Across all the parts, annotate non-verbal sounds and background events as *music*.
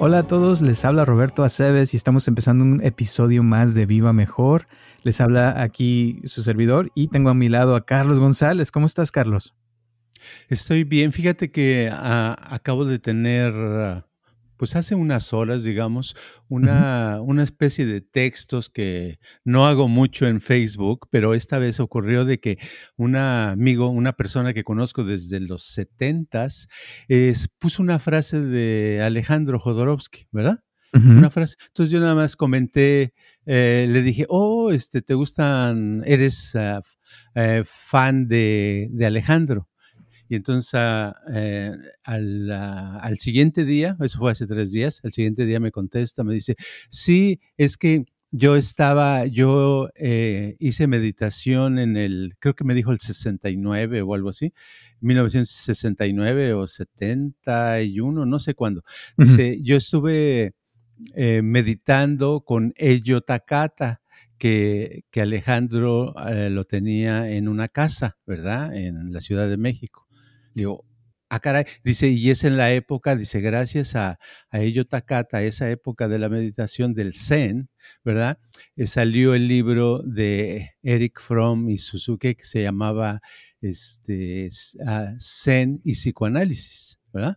Hola a todos, les habla Roberto Aceves y estamos empezando un episodio más de Viva Mejor. Les habla aquí su servidor y tengo a mi lado a Carlos González. ¿Cómo estás, Carlos? Estoy bien. Fíjate que ah, acabo de tener, pues hace unas horas, digamos, una, una especie de textos que no hago mucho en Facebook, pero esta vez ocurrió de que un amigo, una persona que conozco desde los setentas, puso una frase de Alejandro Jodorowsky, ¿verdad? Una frase. Entonces yo nada más comenté, eh, le dije, oh, este, ¿te gustan, eres ah, eh, fan de, de Alejandro? Y entonces ah, eh, al, ah, al, siguiente día, eso fue hace tres días, al siguiente día me contesta, me dice, sí, es que yo estaba, yo eh, hice meditación en el, creo que me dijo el 69 o algo así, 1969 o 71, no sé cuándo. Dice, yo estuve eh, meditando con Ello Takata. Que, que Alejandro lo tenía en una casa, ¿verdad? En la Ciudad de México. Ah, dice, y es en la época, dice, gracias a, a ello Takata, esa época de la meditación del Zen, ¿verdad? Eh, salió el libro de Eric Fromm y Suzuki que se llamaba este, ah, Zen y psicoanálisis, ¿verdad?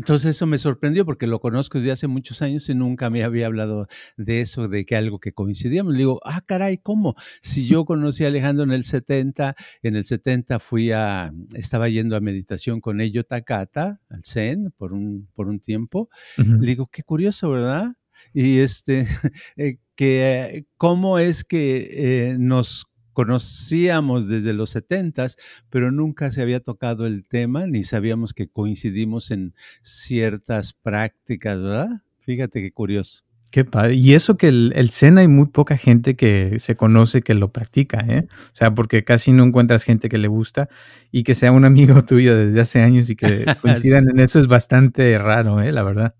Entonces eso me sorprendió porque lo conozco desde hace muchos años y nunca me había hablado de eso, de que algo que coincidíamos. Le digo, ah, caray, ¿cómo? Si yo conocí a Alejandro en el 70, en el 70 fui a, estaba yendo a meditación con ello Takata, al Zen, por un, por un tiempo. Le digo, qué curioso, ¿verdad? Y este, *laughs* eh, que cómo es que eh, nos conocíamos desde los setentas, pero nunca se había tocado el tema ni sabíamos que coincidimos en ciertas prácticas, ¿verdad? Fíjate qué curioso. Qué padre. Y eso que el, el Zen hay muy poca gente que se conoce que lo practica, ¿eh? O sea, porque casi no encuentras gente que le gusta y que sea un amigo *laughs* tuyo desde hace años y que *laughs* coincidan en eso es bastante raro, ¿eh? La verdad.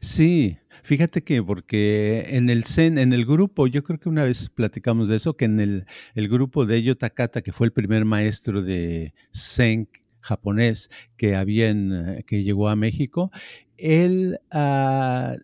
Sí, Fíjate que porque en el Zen, en el grupo, yo creo que una vez platicamos de eso, que en el, el grupo de Eyo Takata, que fue el primer maestro de Zen japonés que había en, que llegó a México, él, uh,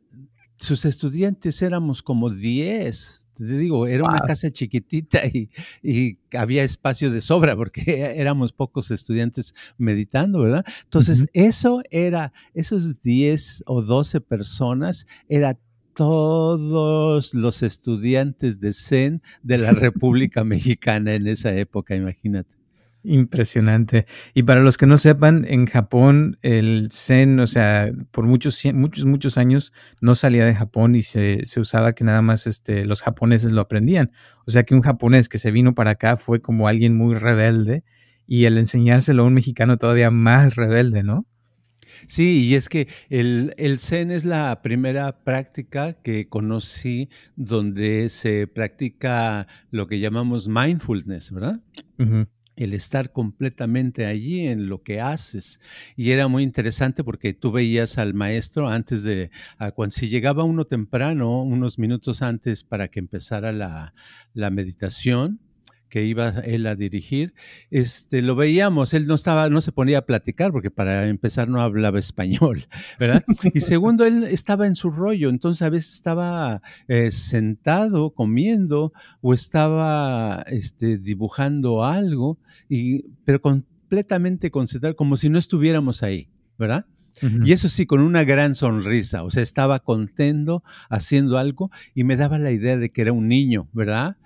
sus estudiantes éramos como 10, te digo, era una casa chiquitita y, había espacio de sobra porque *laughs* éramos pocos estudiantes meditando, ¿verdad? Entonces, eso era, esos 10 o 12 personas, era todos los estudiantes de Zen de la *laughs* República Mexicana en esa época, imagínate. Impresionante. Y para los que no sepan, en Japón el Zen, o sea, por muchos, muchos, muchos años no salía de Japón y se, se, usaba que nada más este, los japoneses lo aprendían. O sea que un japonés que se vino para acá fue como alguien muy rebelde y el enseñárselo a un mexicano todavía más rebelde, ¿no? Sí, y es que el, el, Zen es la primera práctica que conocí donde se practica lo que llamamos mindfulness, ¿verdad? El estar completamente allí en lo que haces. Y era muy interesante porque tú veías al maestro antes de, cuando, si llegaba uno temprano, unos minutos antes para que empezara la, la meditación, que iba él a dirigir, este, lo veíamos, él no estaba, no se ponía a platicar porque para empezar no hablaba *laughs* español, ¿verdad? Y segundo, él estaba en su rollo, entonces a veces estaba eh, sentado comiendo o estaba este, dibujando algo, y, pero completamente concentrado, como si no estuviéramos ahí, ¿verdad? Y eso sí, con una gran sonrisa, o sea, estaba contento haciendo algo y me daba la idea de que era un niño, ¿verdad?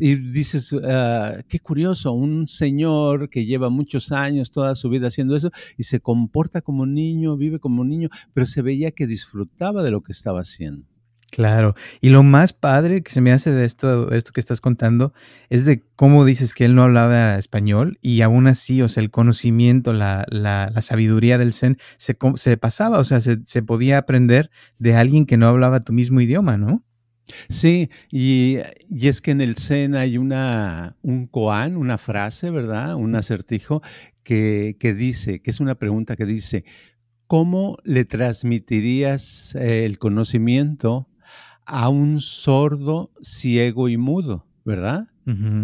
Y dices, ah, qué curioso, un señor que lleva muchos años, toda su vida haciendo eso y se comporta como un niño, vive como un niño, pero se veía que disfrutaba de lo que estaba haciendo. Claro. Y lo más padre que se me hace de esto, esto que estás contando es de cómo dices que él no hablaba español y aún así, o sea, el conocimiento, la, la, la sabiduría del Zen se, se pasaba, o sea, se, se, podía aprender de alguien que no hablaba tu mismo idioma, ¿no? Sí, y, y es que en el Zen hay una, un koan, una frase, ¿verdad? Un acertijo que, que dice, que es una pregunta que dice, ¿cómo le transmitirías eh, el conocimiento a un sordo, ciego y mudo, ¿verdad?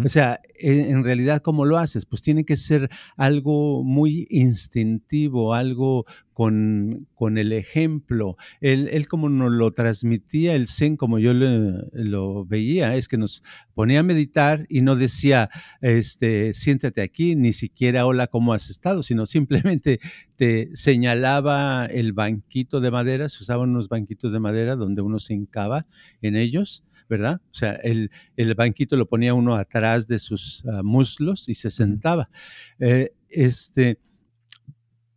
O sea, en realidad, ¿cómo lo haces? Pues tiene que ser algo muy instintivo, algo con, con el ejemplo. Él, él, como nos lo transmitía el Zen, como yo lo veía, es que nos ponía a meditar y no decía, este, siéntate aquí, ni siquiera hola, ¿cómo has estado? Sino simplemente te señalaba el banquito de madera, se usaban unos banquitos de madera donde uno se hincaba en ellos ¿verdad? O sea, el, banquito lo ponía uno atrás de sus ah, muslos y se sentaba. Eh, este,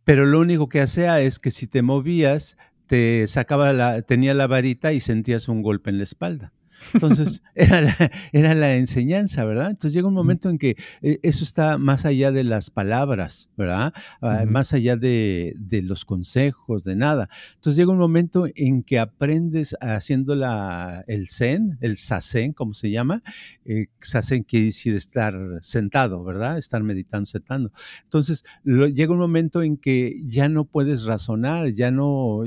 pero lo único que hacía es que si te movías, te sacaba la, tenía la varita y sentías un golpe en la espalda. Entonces, *laughs* era la, era la, enseñanza, ¿verdad? Entonces llega un momento en que eh, eso está más allá de las palabras, ¿verdad? Ah, más allá de, de, los consejos, de nada. Entonces llega un momento en que aprendes haciendo la, el zen, el sasen, como se llama. Eh, sasen quiere decir estar sentado, ¿verdad? Estar meditando, sentando. Entonces llega un momento en que ya no puedes razonar, ya no,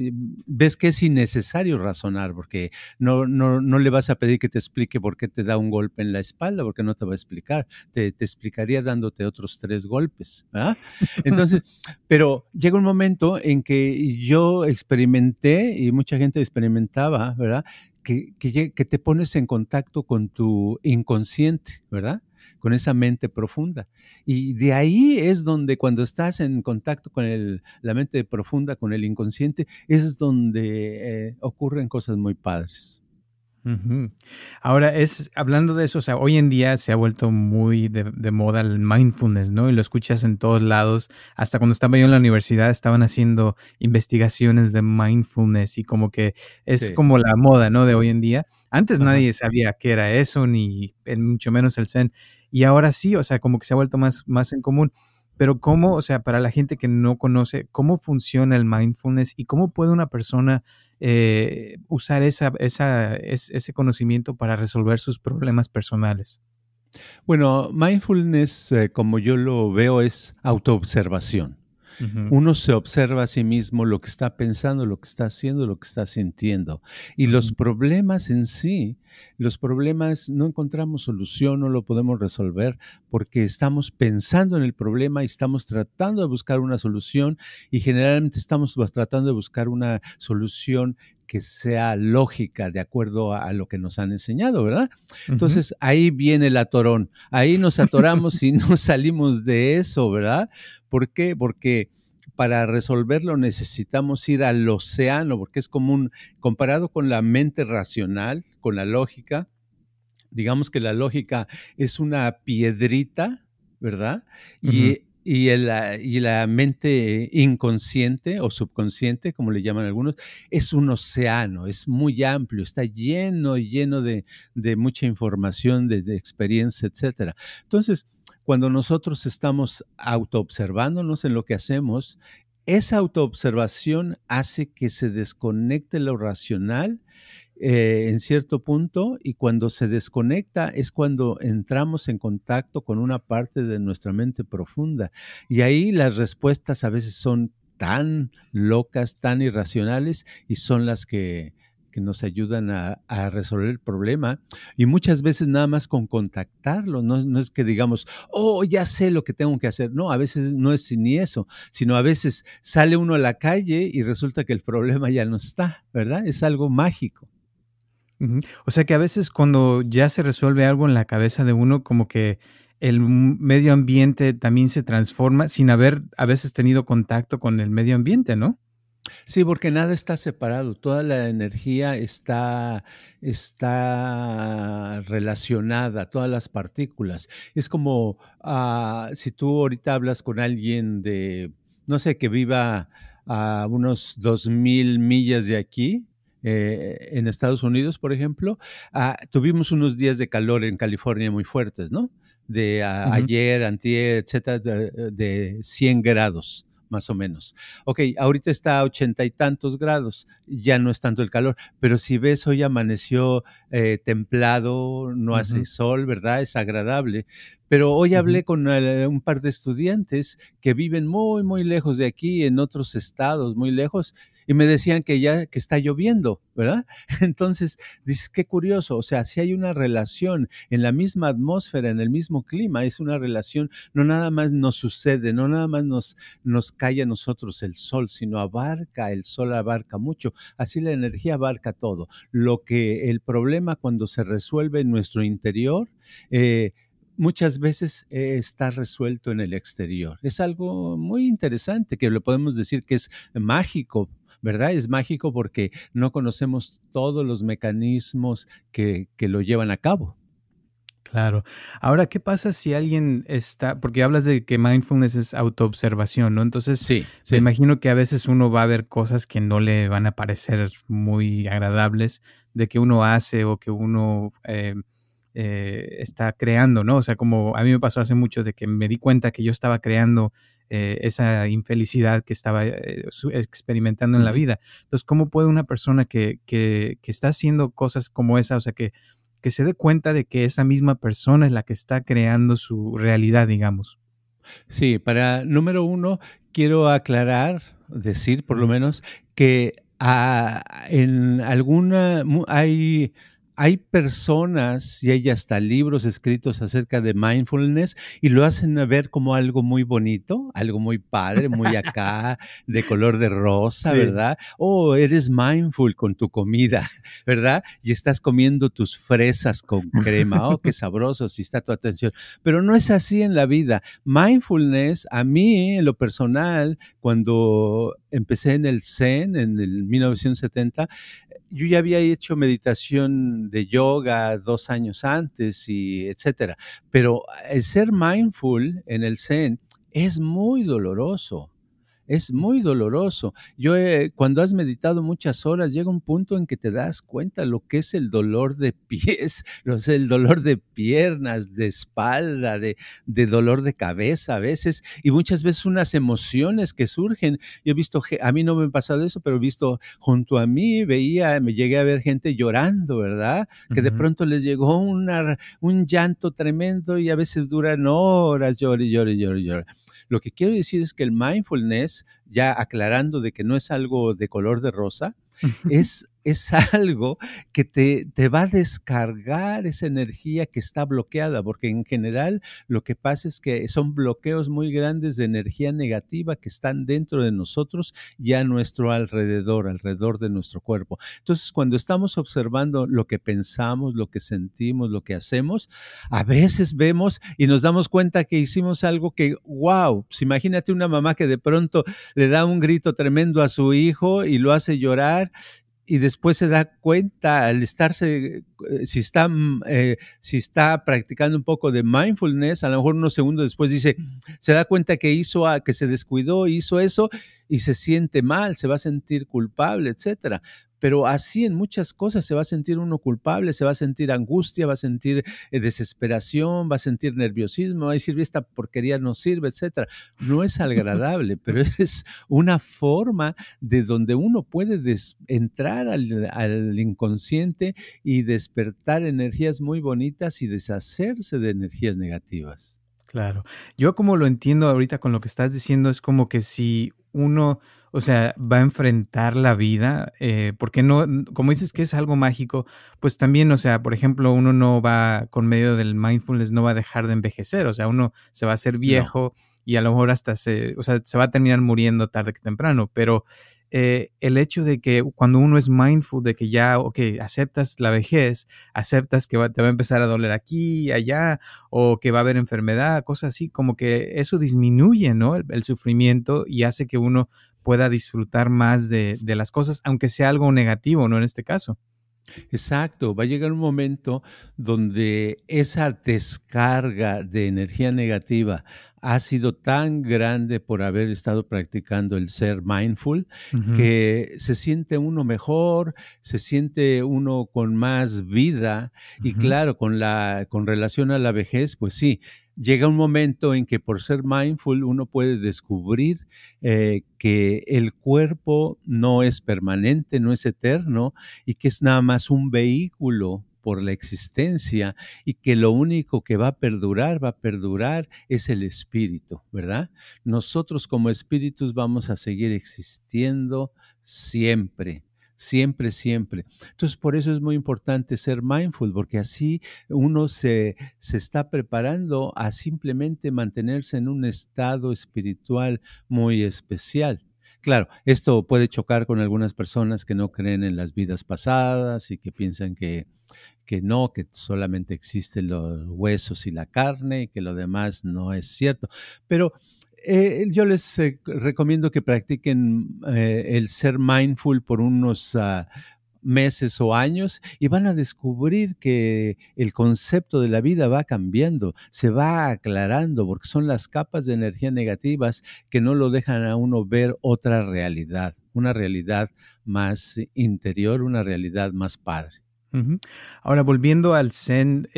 ves que es innecesario razonar, porque no, no, no le vas a pedir que te explique por qué te da un golpe en la espalda, porque no te va a explicar. Te, explicaría dándote otros tres golpes. *laughs* Entonces, pero llega un momento en que yo experimenté y mucha gente experimentaba, ¿verdad? Que, que, que te pones en contacto con tu inconsciente, ¿verdad? con esa mente profunda. Y de ahí es donde cuando estás en contacto con el, la mente profunda, con el inconsciente, es donde eh, ocurren cosas muy padres. Ahora, es hablando de eso, o sea, hoy en día se ha vuelto muy de, moda el mindfulness, ¿no? Y lo escuchas en todos lados. Hasta cuando estaba yo en la universidad estaban haciendo investigaciones de mindfulness y como que es como la moda, ¿no? De hoy en día. Antes nadie sabía qué era eso, ni mucho menos el Zen. Y ahora sí, o sea, como que se ha vuelto más, más en común. Pero cómo, o sea, para la gente que no conoce, ¿cómo funciona el mindfulness y cómo puede una persona eh, usar esa, esa, ese conocimiento para resolver sus problemas personales? Bueno, mindfulness, eh, como yo lo veo, es autoobservación. Uno se observa a sí mismo lo que está pensando, lo que está haciendo, lo que está sintiendo. Y los problemas en sí, los problemas no encontramos solución, no lo podemos resolver porque estamos pensando en el problema y estamos tratando de buscar una solución y generalmente estamos tratando de buscar una solución que sea lógica de acuerdo a, lo que nos han enseñado, ¿verdad? Entonces ahí viene el atorón, ahí nos *laughs* atoramos y no salimos de eso, ¿verdad? ¿Por qué? Porque para resolverlo necesitamos ir al océano, porque es común, comparado con la mente racional, con la lógica, digamos que la lógica es una piedrita, ¿verdad? Y y, y, la mente inconsciente o subconsciente, como le llaman algunos, es un océano, es muy amplio, está lleno, lleno de, de mucha información, de, de, experiencia, etc. Entonces, cuando nosotros estamos autoobservándonos en lo que hacemos, esa autoobservación hace que se desconecte lo racional eh, en cierto punto y cuando se desconecta es cuando entramos en contacto con una parte de nuestra mente profunda y ahí las respuestas a veces son tan locas, tan irracionales y son las que, nos ayudan a, resolver el problema y muchas veces nada más con contactarlo, no, no, es que digamos, oh, ya sé lo que tengo que hacer, no, a veces no es ni eso, sino a veces sale uno a la calle y resulta que el problema ya no está, ¿verdad? Es algo mágico. O sea que a veces cuando ya se resuelve algo en la cabeza de uno, como que el medio ambiente también se transforma sin haber a veces tenido contacto con el medio ambiente, ¿no? Sí, porque nada está separado, toda la energía está, está relacionada, todas las partículas. Es como ah, si tú ahorita hablas con alguien de, no sé, que viva a unos dos mil millas de aquí, eh, en Estados Unidos, por ejemplo, ah, tuvimos unos días de calor en California muy fuertes, ¿no? De ah, ayer, antier, etcétera, de, de 100 grados más o menos. Ok, ahorita está a ochenta y tantos grados, ya no es tanto el calor, pero si ves hoy amaneció eh, templado, no hace sol, ¿verdad? Es agradable. Pero hoy hablé con eh, un par de estudiantes que viven muy, muy lejos de aquí, en otros estados, muy lejos, y me decían que ya que está lloviendo, ¿verdad? *laughs* Entonces, dices, qué curioso, o sea, si hay una relación en la misma atmósfera, en el mismo clima, es una relación, no nada más nos sucede, no nada más nos, nos cae a nosotros el sol, sino abarca, el sol abarca mucho, así la energía abarca todo. Lo que el problema cuando se resuelve en nuestro interior, eh, muchas veces eh, está resuelto en el exterior. Es algo muy interesante que le podemos decir que es mágico, ¿verdad? Es mágico porque no conocemos todos los mecanismos que, lo llevan a cabo. Claro. Ahora, ¿qué pasa si alguien está, porque hablas de que mindfulness es autoobservación, ¿no? Entonces, sí, me imagino que a veces uno va a ver cosas que no le van a parecer muy agradables de que uno hace o que uno eh, eh, está creando, ¿no? O sea, como a mí me pasó hace mucho de que me di cuenta que yo estaba creando eh, esa infelicidad que estaba eh, experimentando en la vida. Entonces, ¿cómo puede una persona que, que, que, está haciendo cosas como esa, o sea, que, que se dé cuenta de que esa misma persona es la que está creando su realidad, digamos? Sí, para número uno, quiero aclarar, decir por lo menos, que ah, en alguna hay hay personas y hay hasta libros escritos acerca de mindfulness y lo hacen ver como algo muy bonito, algo muy padre, muy *laughs* acá, de color de rosa, ¿verdad? Oh, eres mindful con tu comida, *laughs* ¿verdad? Y estás comiendo tus fresas con crema. Oh, qué *laughs* sabroso si está tu atención. Pero no es así en la vida. Mindfulness, a mí, en lo personal, cuando empecé en el Zen en el 1970, yo ya había hecho meditación de yoga dos años antes y etcétera, pero el ser mindful en el Zen es muy doloroso es muy doloroso. Yo, cuando has meditado muchas horas, llega un punto en que te das cuenta lo que es el dolor de *laughs* pies, lo es el dolor de piernas, de espalda, de, de dolor de cabeza a veces, y muchas veces unas emociones que surgen. Yo he visto, a mí no me ha pasado eso, pero he visto junto a mí, veía, me llegué a ver gente llorando, ¿verdad? Que de pronto les llegó una, un llanto tremendo y a veces duran horas, llore, llore, llore, llore. Lo que quiero decir es que el mindfulness, ya aclarando de que no es algo de color de rosa, *laughs* es es algo que te, te, va a descargar esa energía que está bloqueada, porque en general lo que pasa es que son bloqueos muy grandes de energía negativa que están dentro de nosotros y a nuestro alrededor, alrededor de nuestro cuerpo. Entonces, cuando estamos observando lo que pensamos, lo que sentimos, lo que hacemos, a veces vemos y nos damos cuenta que hicimos algo que, wow, pues imagínate una mamá que de pronto le da un grito tremendo a su hijo y lo hace llorar y después se da cuenta al estarse, eh, si está, mm, eh, si está practicando un poco de mindfulness, a lo mejor unos segundos después dice, se da cuenta que hizo, que se descuidó, hizo eso y se siente mal, se va a sentir culpable, etcétera pero así en muchas cosas se va a sentir uno culpable, se va a sentir angustia, va a sentir eh, desesperación, va a sentir nerviosismo, va a decir, esta porquería no sirve, etcétera. No es agradable, *laughs* pero es una forma de donde uno puede entrar al, al inconsciente y despertar energías muy bonitas y deshacerse de energías negativas. Claro. Yo como lo entiendo ahorita con lo que estás diciendo es como que si uno o sea, va a enfrentar la vida, eh, porque no, como dices que es algo mágico, pues también, o sea, por ejemplo, uno no va, con medio del mindfulness, no va a dejar de envejecer, o sea, uno se va a hacer viejo y a lo mejor hasta se, o sea, se va a terminar muriendo tarde que temprano, pero eh, el hecho de que cuando uno es mindful de que ya, ok, aceptas la vejez, aceptas que te va a empezar a doler aquí allá, o que va a haber enfermedad, cosas así, como que eso disminuye, ¿no? El, sufrimiento y hace que uno pueda disfrutar más de, de las cosas, aunque sea algo negativo, ¿no? En este caso. Exacto, va a llegar un momento donde esa descarga de energía negativa ha sido tan grande por haber estado practicando el ser mindful que se siente uno mejor, se siente uno con más vida y claro, con la con relación a la vejez, pues sí, llega un momento en que por ser mindful uno puede descubrir eh, que el cuerpo no es permanente, no es eterno y que es nada más un vehículo por la existencia y que lo único que va a perdurar, va a perdurar es el espíritu, ¿verdad? Nosotros como espíritus vamos a seguir existiendo, siempre siempre, siempre. Entonces, por eso es muy importante ser mindful, porque así uno se, se, está preparando a simplemente mantenerse en un estado espiritual muy especial. Claro, esto puede chocar con algunas personas que no creen en las vidas pasadas y que piensan que, que no, que solamente existen los huesos y la carne y que lo demás no es cierto. Pero eh, yo les eh, recomiendo que practiquen eh, el ser mindful por unos ah, meses o años y van a descubrir que el concepto de la vida va cambiando, se va aclarando, porque son las capas de energía negativas que no lo dejan a uno ver otra realidad, una realidad más interior, una realidad más padre. Ahora, volviendo al Zen,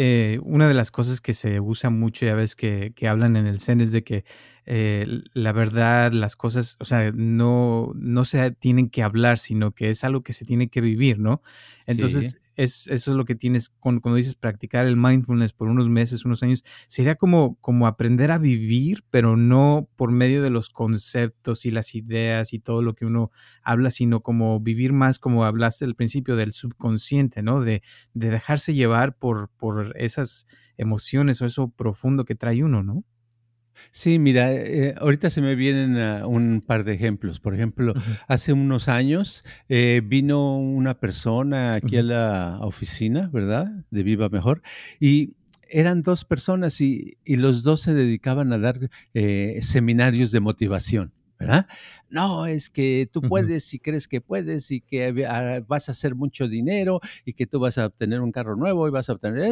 una de las cosas que se usa mucho, ya ves que, que hablan en el Zen, es de que eh, la verdad, las cosas, o sea, no, no se tienen que hablar, sino que es algo que se tiene que vivir, ¿no? Entonces, es, eso es lo que tienes cuando, dices practicar el mindfulness por unos meses, unos años, sería como, como aprender a vivir, pero no por medio de los conceptos y las ideas y todo lo que uno habla, sino como vivir más, como hablaste al principio, del subconsciente, ¿no? De, de dejarse llevar por, por esas emociones o eso profundo que trae uno, ¿no? Sí, mira, eh, ahorita se me vienen ah, un par de ejemplos. Por ejemplo, hace unos años eh, vino una persona aquí a la oficina, ¿verdad? De Viva Mejor, y eran dos personas y, los dos se dedicaban a dar eh, seminarios de motivación. ¿verdad? No, es que tú puedes y crees que puedes y que ah, vas a hacer mucho dinero y que tú vas a obtener un carro nuevo y vas a obtener...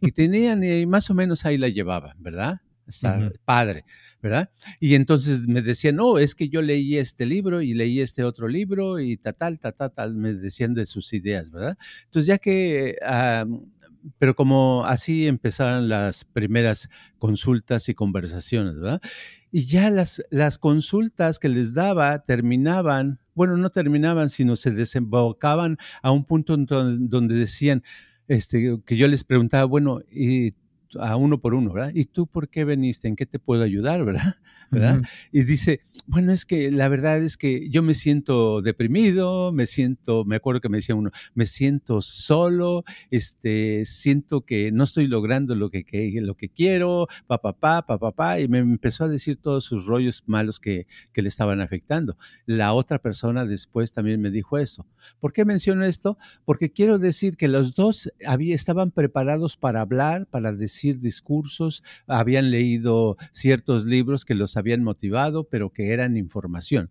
y tenían, y más o menos ahí la llevaban, ¿verdad? Está padre, ¿verdad? Y entonces me decían, no, es que yo leí este libro y leí este otro libro y tal, tal, tal, tal, me decían de sus ideas, ¿verdad? Entonces ya que, pero como así empezaron las primeras consultas y conversaciones, ¿verdad? Y ya las, las consultas que les daba terminaban, bueno, no terminaban, sino se desembocaban a un punto donde decían, este, que yo les preguntaba, bueno, ¿y a uno por uno, ¿verdad? ¿Y tú por qué veniste? ¿En qué te puedo ayudar, *laughs* verdad? ¿Verdad? Y dice, bueno, es que la verdad es que yo me siento deprimido, me siento, me acuerdo que me decía uno, me siento solo, este, siento que no estoy logrando lo que, lo que quiero, papá, papá, papá, pa, y me empezó a decir todos sus rollos malos que, que le estaban afectando. La otra persona después también me dijo eso. ¿Por qué menciono esto? Porque quiero decir que los dos había, estaban preparados para hablar, para decir discursos, habían leído ciertos libros que los habían motivado, pero que eran información.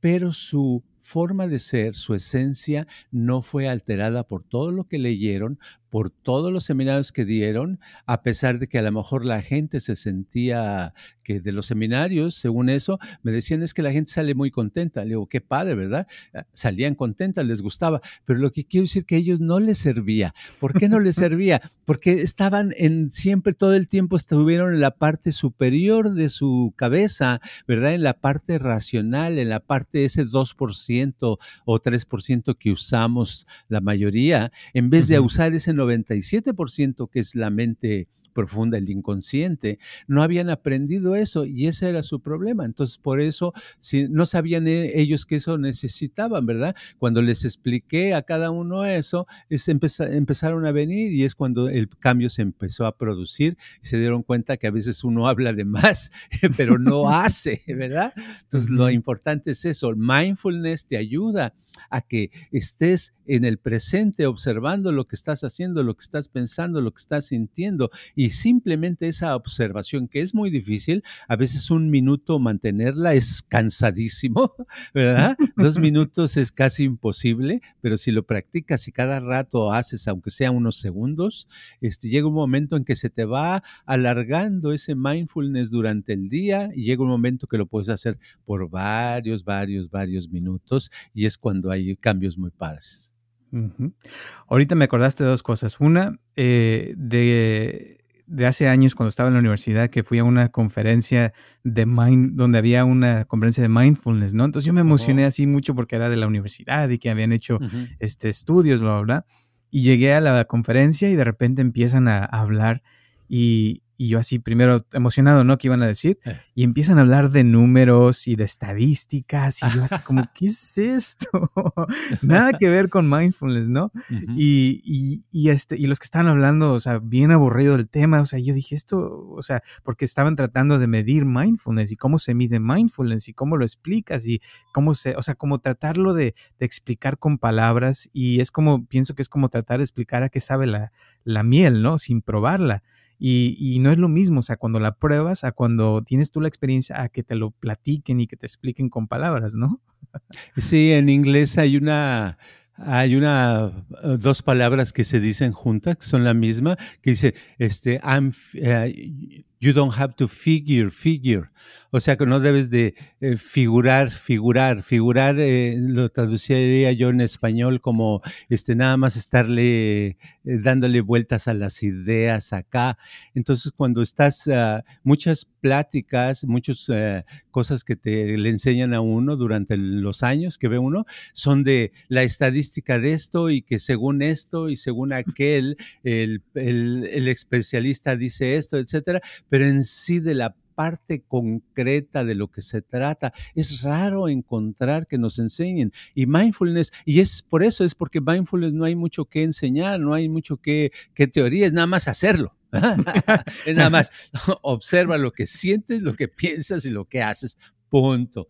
Pero su forma de ser, su esencia, no fue alterada por todo lo que leyeron, por todos los seminarios que dieron, a pesar de que a lo mejor la gente se sentía que de los seminarios, según eso, me decían es que la gente sale muy contenta. Le digo, qué padre, ¿verdad? Ah, salían contentas, les gustaba, pero lo que quiero decir que a ellos no les servía. ¿Por qué no les *laughs* servía? Porque estaban en siempre todo el tiempo estuvieron en la parte superior de su cabeza, ¿verdad? En la parte racional, en la parte ese 2% o 3% que usamos la mayoría, en vez de usar ese 97% que es la mente profunda, el inconsciente, no habían aprendido eso y ese era su problema. Entonces, por eso si, no sabían e, ellos que eso necesitaban, ¿verdad? Cuando les expliqué a cada uno eso, es empezaron a venir y es cuando el cambio se empezó a producir y se dieron cuenta que a veces uno habla de más, *laughs* pero no *laughs* hace, ¿verdad? Entonces, lo importante es eso, mindfulness te ayuda a que estés en el presente observando lo que estás haciendo, lo que estás pensando, lo que estás sintiendo y simplemente esa observación que es muy difícil, a veces un minuto mantenerla es cansadísimo, *laughs* ¿verdad? Dos minutos es casi imposible, pero si lo practicas y cada rato haces, aunque sea unos segundos, este, llega un momento en que se te va alargando ese mindfulness durante el día y llega un momento que lo puedes hacer por varios, varios, varios minutos y es cuando hay cambios muy padres. Ahorita me acordaste de dos cosas. Una, eh, de, de, hace años cuando estaba en la universidad que fui a una conferencia de mind, donde había una conferencia de mindfulness, ¿no? Entonces yo me emocioné así mucho porque era de la universidad y que habían hecho este, estudios, bla, bla, bla. Y llegué a la conferencia y de repente empiezan a, hablar y, y yo así primero emocionado, ¿no? ¿Qué iban a decir? Eh. Y empiezan a hablar de números y de estadísticas y yo así *laughs* como, ¿qué es esto? *laughs* Nada que ver con mindfulness, ¿no? Y, y, y, este, y los que estaban hablando, o sea, bien aburrido el tema, o sea, yo dije esto, o sea, porque estaban tratando de medir mindfulness y cómo se mide mindfulness y cómo lo explicas y cómo se, o sea, como tratarlo de, de explicar con palabras y es como, pienso que es como tratar de explicar a qué sabe la, la miel, ¿no? Sin probarla. Y, no es lo mismo, o sea, cuando la pruebas a cuando tienes tú la experiencia a que te lo platiquen y que te expliquen con palabras, ¿no? Sí, en inglés hay una, hay una, uh, dos palabras que se dicen juntas, que son la misma, que dice, este, I'm, uh, you don't have to figure, figure. O sea que no debes de eh, figurar, figurar, figurar, eh, lo traduciría yo en español como este, nada más estarle eh, dándole vueltas a las ideas acá. Entonces, cuando estás, uh, muchas pláticas, muchas uh, cosas que te le enseñan a uno durante los años que ve uno, son de la estadística de esto y que según esto y según *laughs* aquel, el, el, el especialista dice esto, etcétera, pero en sí de la parte concreta de lo que se trata. Es raro encontrar que nos enseñen. Y mindfulness, y es por eso, es porque mindfulness no hay mucho que enseñar, no hay mucho que, que teoría, es nada más hacerlo. *laughs* es nada más, *laughs* observa lo que sientes, lo que piensas y lo que haces, punto.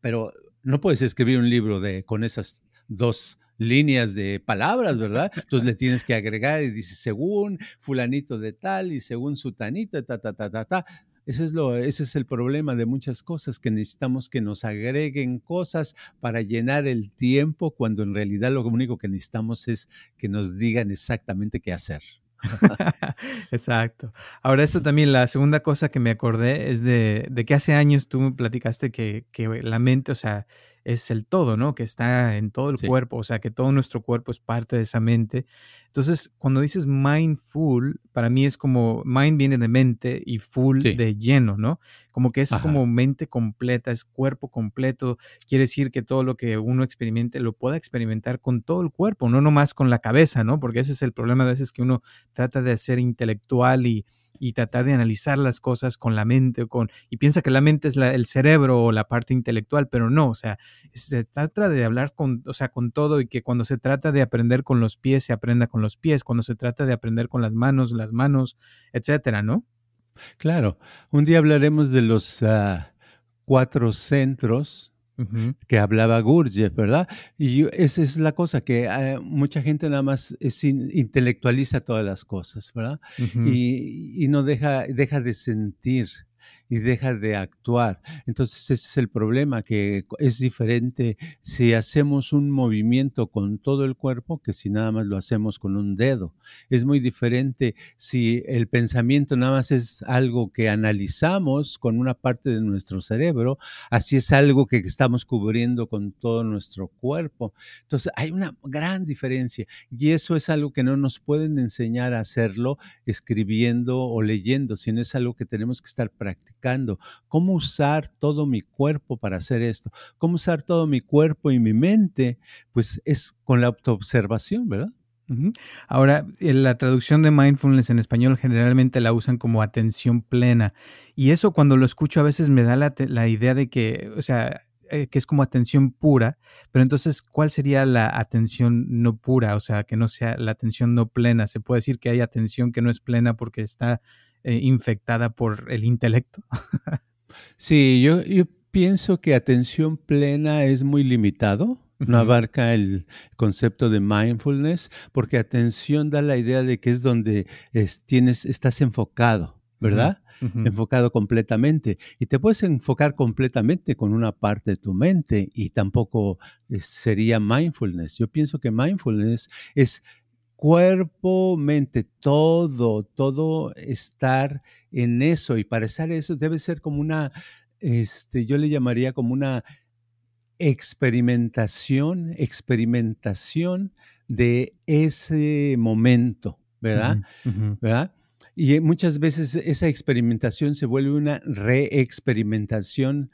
Pero no puedes escribir un libro de, con esas dos líneas de palabras, ¿verdad? Entonces le tienes que agregar y dice, según fulanito de tal y según sutanito, ta, ta, ta, ta, ta. Ese es, lo, ese es el problema de muchas cosas, que necesitamos que nos agreguen cosas para llenar el tiempo, cuando en realidad lo único que necesitamos es que nos digan exactamente qué hacer. *laughs* Exacto. Ahora, esto también, la segunda cosa que me acordé es de, de que hace años tú me platicaste que, que, la mente, o sea, es el todo, ¿no? Que está en todo el sí. cuerpo, o sea, que todo nuestro cuerpo es parte de esa mente. Entonces, cuando dices mindful, para mí es como mind viene de mente y full sí. de lleno, ¿no? Como que es Ajá. como mente completa, es cuerpo completo. Quiere decir que todo lo que uno experimente lo pueda experimentar con todo el cuerpo, no nomás con la cabeza, ¿no? Porque ese es el problema a veces que uno trata de ser intelectual y, y tratar de analizar las cosas con la mente con y piensa que la mente es el cerebro o la parte intelectual, pero no, o sea, se trata de hablar con, o sea, con todo y que cuando se trata de aprender con los pies se aprenda con los pies, cuando se trata de aprender con las manos, las manos, etcétera, ¿no? Claro, un día hablaremos de los uh, cuatro centros Uh -huh. que hablaba Gurdjieff, ¿verdad? Y yo, esa es la cosa, que uh, mucha gente nada más es in, intelectualiza todas las cosas, ¿verdad? Uh -huh. y, y, no deja, deja de sentir y deja de actuar. Entonces ese es el problema, que es diferente si hacemos un movimiento con todo el cuerpo que si nada más lo hacemos con un dedo. Es muy diferente si el pensamiento nada más es algo que analizamos con una parte de nuestro cerebro, así es algo que estamos cubriendo con todo nuestro cuerpo. Entonces hay una gran diferencia y eso es algo que no nos pueden enseñar a hacerlo escribiendo o leyendo, sino es algo que tenemos que estar practicando cómo usar todo mi cuerpo para hacer esto, cómo usar todo mi cuerpo y mi mente, pues es con la autoobservación, ¿verdad? Ahora, la traducción de mindfulness en español generalmente la usan como atención plena. Y eso cuando lo escucho a veces me da la, la idea de que, o sea, eh, que es como atención pura, pero entonces, ¿cuál sería la atención no pura? O sea, que no sea la atención no plena. ¿Se puede decir que hay atención que no es plena porque está eh, infectada por el intelecto? *laughs* sí, yo, yo pienso que atención plena es muy limitado. No abarca el concepto de mindfulness, porque atención da la idea de que es donde es, tienes, estás enfocado, ¿verdad? Uh -huh. enfocado completamente. Y te puedes enfocar completamente con una parte de tu mente y tampoco sería mindfulness. Yo pienso que mindfulness es cuerpo, mente, todo, todo estar en eso. Y para estar eso debe ser como una, este, yo le llamaría como una experimentación, experimentación de ese momento, ¿verdad? Uh -huh. ¿verdad? Y muchas veces esa experimentación se vuelve una reexperimentación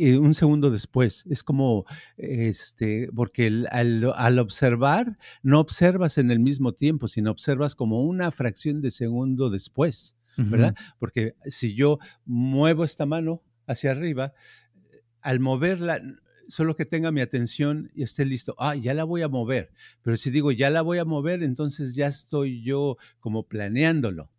eh, un segundo después. Es como, este, porque el, al, al, observar, no observas en el mismo tiempo, sino observas como una fracción de segundo después. ¿verdad? Porque si yo muevo esta mano hacia arriba, al moverla, solo que tenga mi atención y esté listo, ah, ya la voy a mover. Pero si digo, ya la voy a mover, entonces ya estoy yo como planeándolo.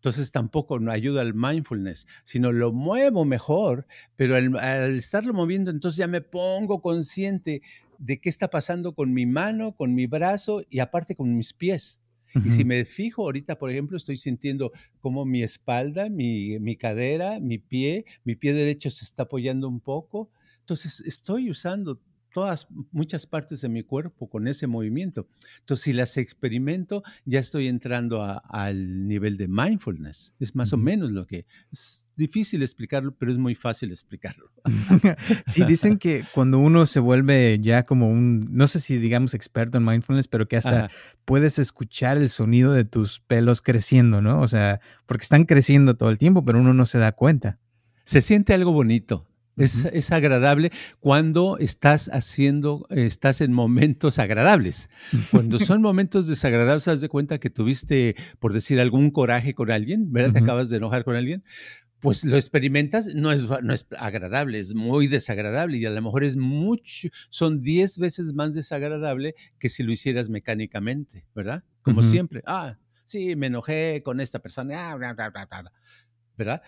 Entonces tampoco no ayuda al mindfulness, sino lo muevo mejor, pero al, estarlo moviendo, entonces ya me pongo consciente de qué está pasando con mi mano, con mi brazo y aparte con mis pies. Y si me fijo ahorita, por ejemplo, estoy sintiendo como mi espalda, mi, mi, cadera, mi pie, mi pie derecho se está apoyando un poco. Entonces estoy usando todas, muchas partes de mi cuerpo con ese movimiento. Entonces, si las experimento, ya estoy entrando al nivel de mindfulness. Es más o menos lo que es difícil explicarlo, pero es muy fácil explicarlo. *laughs* sí, dicen que cuando uno se vuelve ya como un, no sé si digamos experto en mindfulness, pero que hasta puedes escuchar el sonido de tus pelos creciendo, ¿no? O sea, porque están creciendo todo el tiempo, pero uno no se da cuenta. Se siente algo bonito. Es, agradable cuando estás haciendo, estás en momentos agradables. Cuando *laughs* son momentos desagradables, haz de cuenta que tuviste, por decir, algún coraje con alguien, ¿verdad? Te acabas de enojar con alguien. Pues lo experimentas, no es, no es agradable, es muy desagradable y a lo mejor es mucho, son 10 veces más desagradable que si lo hicieras mecánicamente, ¿verdad? Como siempre. Ah, sí, me enojé con esta persona, ah, ¿verdad?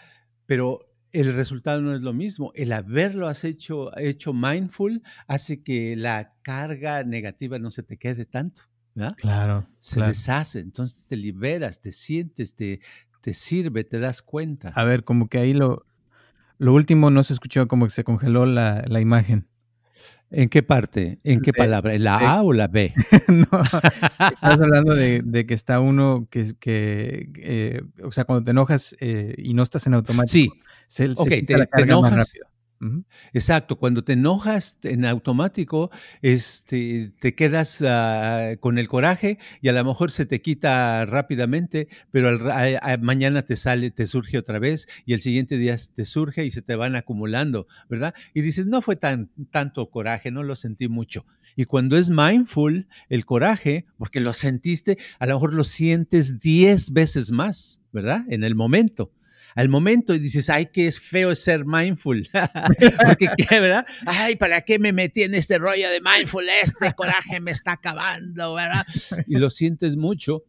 Pero el resultado no es lo mismo. El haberlo has hecho, hecho mindful hace que la carga negativa no se te quede tanto. ¿verdad? Claro. Se deshace, entonces te liberas, te sientes, te, te sirve, te das cuenta. A ver, como que ahí lo, lo último no se escuchó, como que se congeló la, la imagen. ¿En qué parte? ¿En qué palabra? ¿La A o la B? *laughs* no, *laughs* estás hablando de, que está uno que, que eh, o sea, cuando te enojas eh, y no estás en automático, sí. se, te, enojas, más rápido. Exacto, cuando te enojas en automático, este, te quedas ah, con el coraje y a lo mejor se te quita rápidamente, pero al, mañana te sale, te surge otra vez y el siguiente día te surge y se te van acumulando, ¿verdad? Y dices, no fue tan, tanto coraje, no lo sentí mucho. Y cuando es mindful, el coraje, porque lo sentiste, a lo mejor lo sientes diez veces más, ¿verdad? En el momento al momento y dices, ay, qué es feo ser mindful. *laughs* Porque, ¿qué, verdad? Ay, ¿para qué me metí en este rollo de mindful? Este coraje me está acabando, ¿verdad? Y lo sientes mucho.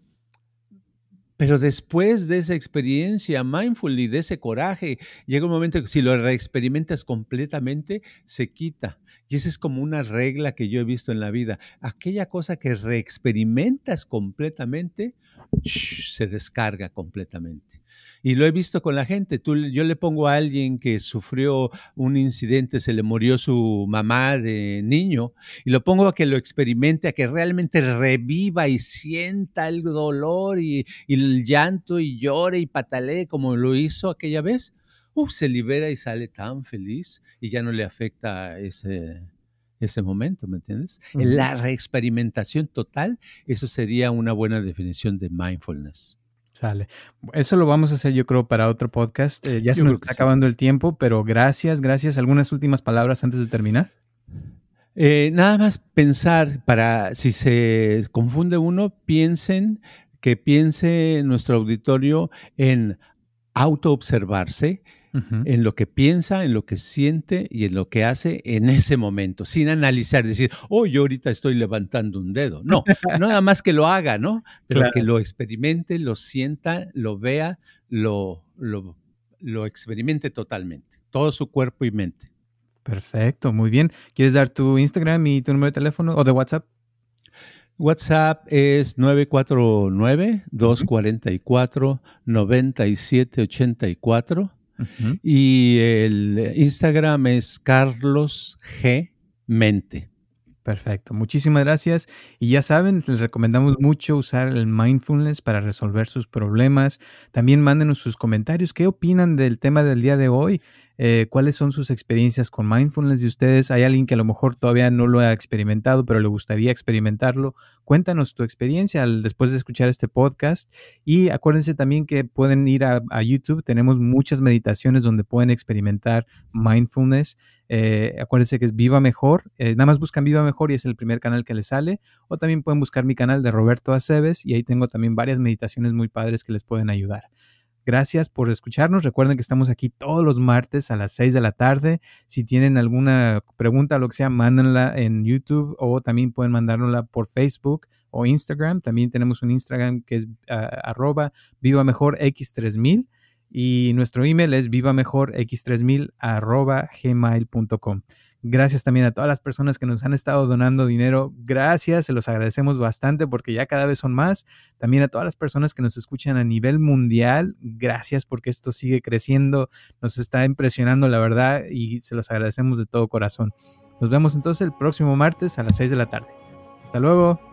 Pero después de esa experiencia mindful y de ese coraje, llega un momento que si lo reexperimentas completamente, se quita. Y esa es como una regla que yo he visto en la vida. Aquella cosa que reexperimentas completamente, se descarga completamente. Y lo he visto con la gente. Tú, yo le pongo a alguien que sufrió un incidente, se le murió su mamá de niño, y lo pongo a que lo experimente, a que realmente reviva y sienta el dolor y, el llanto y llore y patalee como lo hizo aquella vez. se libera y sale tan feliz y ya no le afecta ese, ese momento, ¿me entiendes? La reexperimentación total, eso sería una buena definición de mindfulness. Sale. Eso lo vamos a hacer yo creo para otro podcast. Eh, ya se nos está acabando el tiempo, pero gracias, gracias. ¿Algunas últimas palabras antes de terminar? Eh, nada más pensar para, si se confunde uno, piensen, que piense nuestro auditorio en autoobservarse en lo que piensa, en lo que siente y en lo que hace en ese momento, sin analizar, decir, oh, yo ahorita estoy levantando un dedo. No, nada más que lo haga, ¿no? Pero que lo experimente, lo sienta, lo vea, lo, lo, lo experimente totalmente, todo su cuerpo y mente. Perfecto, muy bien. ¿Quieres dar tu Instagram y tu número de teléfono o de WhatsApp? WhatsApp es 949-244-9784. Y el Instagram es Carlos G. Mente. Perfecto, muchísimas gracias. Y ya saben, les recomendamos mucho usar el mindfulness para resolver sus problemas. También mándenos sus comentarios. ¿Qué opinan del tema del día de hoy? Eh, cuáles son sus experiencias con mindfulness de ustedes. Hay alguien que a lo mejor todavía no lo ha experimentado, pero le gustaría experimentarlo. Cuéntanos tu experiencia después de escuchar este podcast. Y acuérdense también que pueden ir a, YouTube. Tenemos muchas meditaciones donde pueden experimentar mindfulness. Eh, acuérdense que es Viva Mejor. Eh, nada más buscan Viva Mejor y es el primer canal que les sale. O también pueden buscar mi canal de Roberto Aceves y ahí tengo también varias meditaciones muy padres que les pueden ayudar. Gracias por escucharnos. Recuerden que estamos aquí todos los martes a las 6 de la tarde. Si tienen alguna pregunta lo que sea, mándenla en YouTube o también pueden mandárnosla por Facebook o Instagram. También tenemos un Instagram que es uh, arroba viva mejor x3000 y nuestro email es viva mejor x3000 arroba gmail.com. Gracias también a todas las personas que nos han estado donando dinero. Gracias, se los agradecemos bastante porque ya cada vez son más. También a todas las personas que nos escuchan a nivel mundial. Gracias porque esto sigue creciendo. Nos está impresionando la verdad y se los agradecemos de todo corazón. Nos vemos entonces el próximo martes a las 6 de la tarde. Hasta luego.